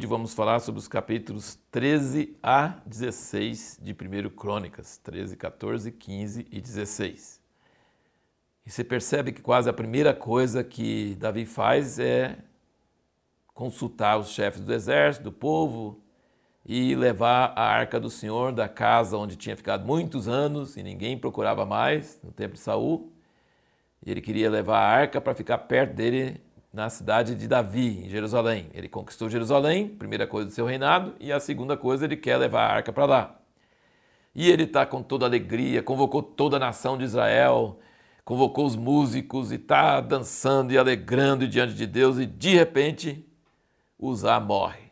vídeo vamos falar sobre os capítulos 13 a 16 de 1 Crônicas, 13, 14, 15 e 16. E você percebe que quase a primeira coisa que Davi faz é consultar os chefes do exército, do povo, e levar a arca do Senhor da casa onde tinha ficado muitos anos e ninguém procurava mais, no tempo de Saul. Ele queria levar a arca para ficar perto dele na cidade de Davi, em Jerusalém. Ele conquistou Jerusalém, primeira coisa do seu reinado, e a segunda coisa, ele quer levar a arca para lá. E ele está com toda alegria, convocou toda a nação de Israel, convocou os músicos e está dançando e alegrando diante de Deus, e de repente Uzá morre.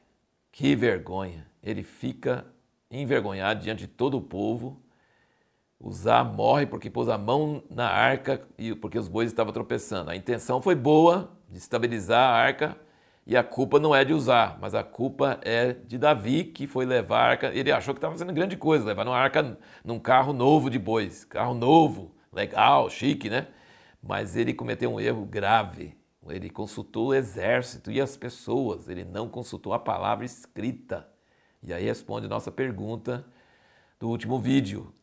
Que vergonha! Ele fica envergonhado diante de todo o povo. Uzá morre porque pôs a mão na arca e porque os bois estavam tropeçando. A intenção foi boa, de estabilizar a arca, e a culpa não é de usar, mas a culpa é de Davi, que foi levar a arca. Ele achou que estava fazendo grande coisa, levar uma arca num carro novo de bois. Carro novo, legal, chique, né? Mas ele cometeu um erro grave. Ele consultou o exército e as pessoas, ele não consultou a palavra escrita. E aí responde nossa pergunta do último vídeo.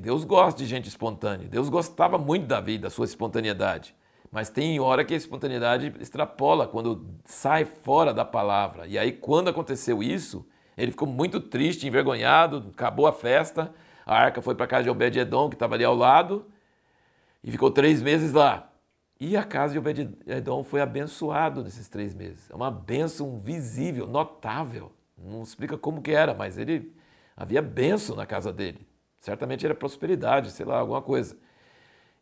Deus gosta de gente espontânea. Deus gostava muito da vida, da sua espontaneidade. Mas tem hora que a espontaneidade extrapola, quando sai fora da palavra. E aí, quando aconteceu isso, ele ficou muito triste, envergonhado, acabou a festa. A arca foi para casa de Obed-Edom, que estava ali ao lado, e ficou três meses lá. E a casa de Obed-Edom foi abençoado nesses três meses. É uma bênção visível, notável. Não explica como que era, mas ele havia bênção na casa dele. Certamente era prosperidade, sei lá, alguma coisa.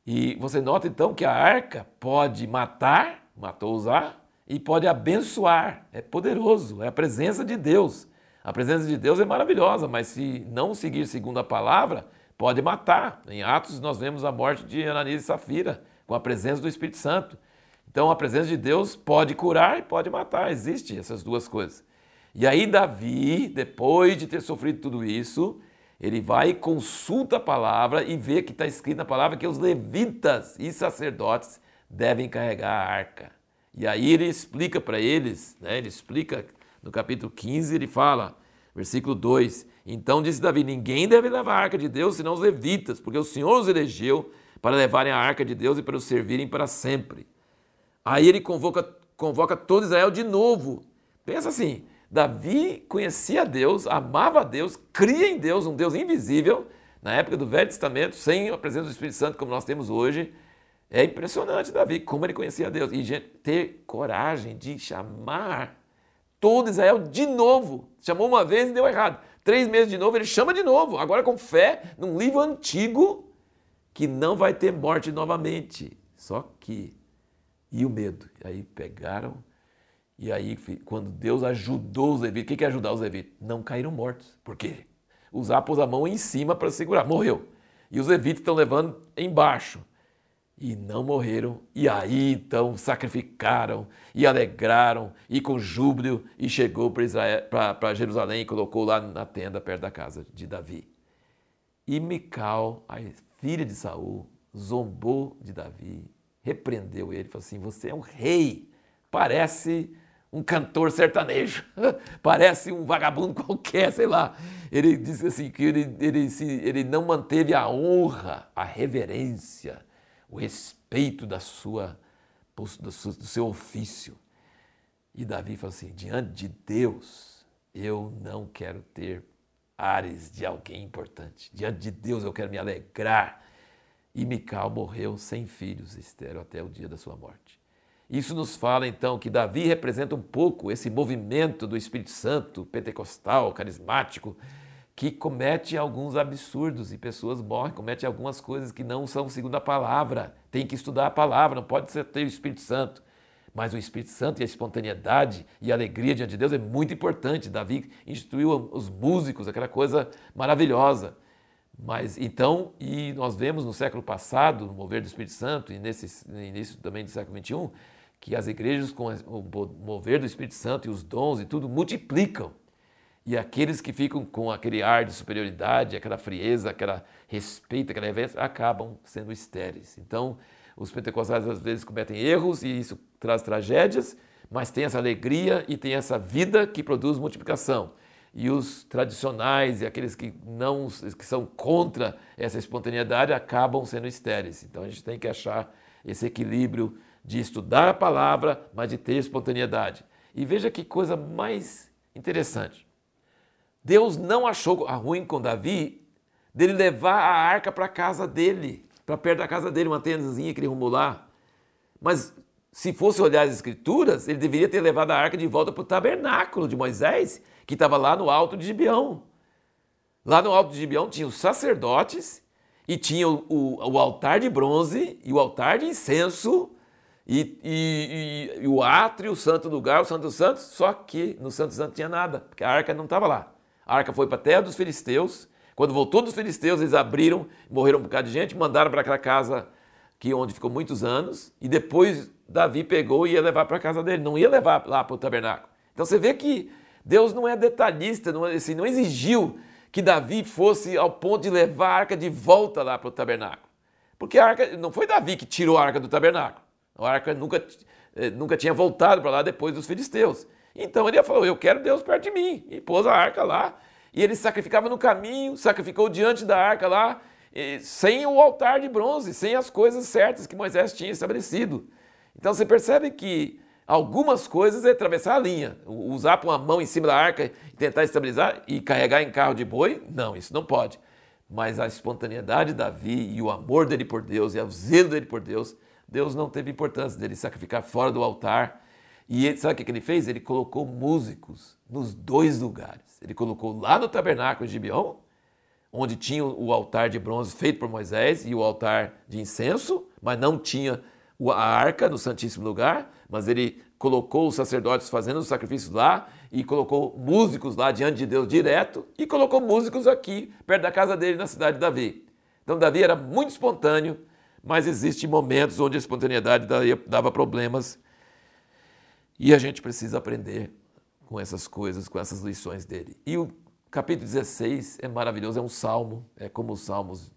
E você nota então que a arca pode matar, matou usar, e pode abençoar. É poderoso, é a presença de Deus. A presença de Deus é maravilhosa, mas se não seguir segundo a palavra, pode matar. Em Atos nós vemos a morte de Ananias e Safira com a presença do Espírito Santo. Então a presença de Deus pode curar e pode matar. Existem essas duas coisas. E aí Davi, depois de ter sofrido tudo isso, ele vai e consulta a palavra e vê que está escrito na palavra que os levitas e sacerdotes devem carregar a arca. E aí ele explica para eles, né, ele explica no capítulo 15, ele fala, versículo 2: Então disse Davi: Ninguém deve levar a arca de Deus senão os levitas, porque o Senhor os elegeu para levarem a arca de Deus e para os servirem para sempre. Aí ele convoca, convoca todo Israel de novo. Pensa assim: Davi conhecia Deus, amava Deus, cria em Deus, um Deus invisível, na época do Velho Testamento, sem a presença do Espírito Santo como nós temos hoje. É impressionante, Davi, como ele conhecia Deus. E ter coragem de chamar todo Israel de novo. Chamou uma vez e deu errado. Três meses de novo, ele chama de novo. Agora com fé, num livro antigo, que não vai ter morte novamente. Só que. E o medo? E aí pegaram e aí, quando Deus ajudou os levitas, o que é ajudar os levitas? Não caíram mortos. Por quê? Usar pôs a mão em cima para segurar, morreu. E os levitas estão levando embaixo. E não morreram. E aí então sacrificaram e alegraram e com júbilo e chegou para Jerusalém e colocou lá na tenda perto da casa de Davi. E Mical, a filha de Saul, zombou de Davi, repreendeu ele, falou assim: "Você é um rei, parece um cantor sertanejo, parece um vagabundo qualquer, sei lá. Ele disse assim que ele, ele, se, ele não manteve a honra, a reverência, o respeito da sua, do seu ofício. E Davi falou assim: diante de Deus, eu não quero ter ares de alguém importante. Diante de Deus, eu quero me alegrar. E Mical morreu sem filhos, estéreo, até o dia da sua morte. Isso nos fala então que Davi representa um pouco esse movimento do Espírito Santo, pentecostal, carismático, que comete alguns absurdos e pessoas morrem, comete algumas coisas que não são segundo a palavra. Tem que estudar a palavra, não pode ser ter o Espírito Santo. Mas o Espírito Santo e a espontaneidade e a alegria diante de Deus é muito importante. Davi instituiu os músicos, aquela coisa maravilhosa. Mas então, e nós vemos no século passado, no mover do Espírito Santo, e nesse início também do século XXI, que as igrejas com o mover do Espírito Santo e os dons e tudo multiplicam. E aqueles que ficam com aquele ar de superioridade, aquela frieza, aquela respeito, aquela reverência, acabam sendo estéreis. Então, os pentecostais às vezes cometem erros e isso traz tragédias, mas tem essa alegria e tem essa vida que produz multiplicação. E os tradicionais e aqueles que não que são contra essa espontaneidade acabam sendo estéreis. Então a gente tem que achar esse equilíbrio de estudar a palavra, mas de ter espontaneidade. E veja que coisa mais interessante. Deus não achou ruim com Davi dele levar a arca para casa dele, para perto da casa dele, uma tendazinha que ele rumou lá. Mas se fosse olhar as escrituras, ele deveria ter levado a arca de volta para o tabernáculo de Moisés, que estava lá no alto de Gibeão. Lá no alto de Gibeão tinha os sacerdotes e tinha o, o, o altar de bronze e o altar de incenso e, e, e, e, o átrio, o santo lugar, o santo dos santos, só que no santo santo tinha nada, porque a arca não estava lá. A arca foi para a terra dos filisteus. Quando voltou dos filisteus, eles abriram, morreram um bocado de gente, mandaram para aquela casa que onde ficou muitos anos, e depois Davi pegou e ia levar para a casa dele, não ia levar lá para o tabernáculo. Então você vê que Deus não é detalhista, não, assim, não exigiu que Davi fosse ao ponto de levar a arca de volta lá para o tabernáculo. Porque a arca, não foi Davi que tirou a arca do tabernáculo. A arca nunca, eh, nunca tinha voltado para lá depois dos filisteus. Então ele falou: Eu quero Deus perto de mim. E pôs a arca lá. E ele sacrificava no caminho, sacrificou diante da arca lá, sem o altar de bronze, sem as coisas certas que Moisés tinha estabelecido. Então você percebe que algumas coisas é atravessar a linha. Usar com a mão em cima da arca e tentar estabilizar e carregar em carro de boi, não, isso não pode. Mas a espontaneidade de Davi e o amor dele por Deus e o zelo dele por Deus, Deus não teve importância dele sacrificar fora do altar. E ele, sabe o que ele fez? Ele colocou músicos nos dois lugares. Ele colocou lá no tabernáculo de Gibeon, onde tinha o altar de bronze feito por Moisés e o altar de incenso, mas não tinha a arca no Santíssimo Lugar, mas ele colocou os sacerdotes fazendo os sacrifícios lá e colocou músicos lá diante de Deus direto e colocou músicos aqui, perto da casa dele, na cidade de Davi. Então Davi era muito espontâneo, mas existem momentos onde a espontaneidade dava problemas e a gente precisa aprender com essas coisas, com essas lições dele. E o capítulo 16 é maravilhoso, é um salmo, é como os salmos,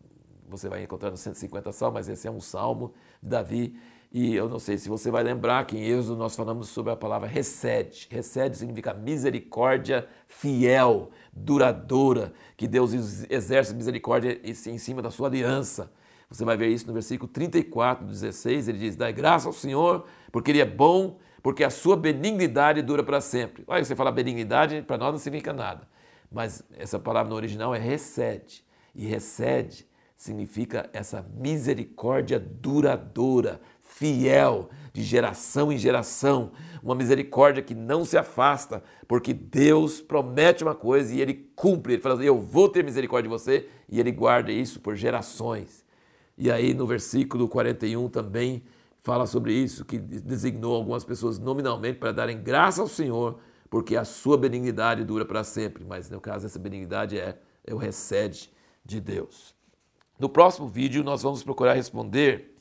você vai encontrar nos 150 salmos, mas esse é um salmo de Davi. E eu não sei se você vai lembrar que em Êxodo nós falamos sobre a palavra recede. Recede significa misericórdia fiel, duradoura, que Deus exerce misericórdia em cima da sua aliança. Você vai ver isso no versículo 34, 16, ele diz: Dai graça ao Senhor, porque Ele é bom, porque a sua benignidade dura para sempre. Olha, você fala benignidade, para nós não significa nada. Mas essa palavra no original é recede. E recede significa essa misericórdia duradoura, fiel, de geração em geração, uma misericórdia que não se afasta, porque Deus promete uma coisa e ele cumpre. Ele fala assim: Eu vou ter misericórdia de você, e ele guarda isso por gerações. E aí no versículo 41 também fala sobre isso, que designou algumas pessoas nominalmente para darem graça ao Senhor, porque a sua benignidade dura para sempre. Mas no caso, essa benignidade é, é o recede de Deus. No próximo vídeo, nós vamos procurar responder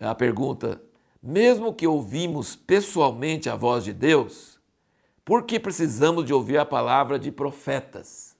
a pergunta: mesmo que ouvimos pessoalmente a voz de Deus, por que precisamos de ouvir a palavra de profetas?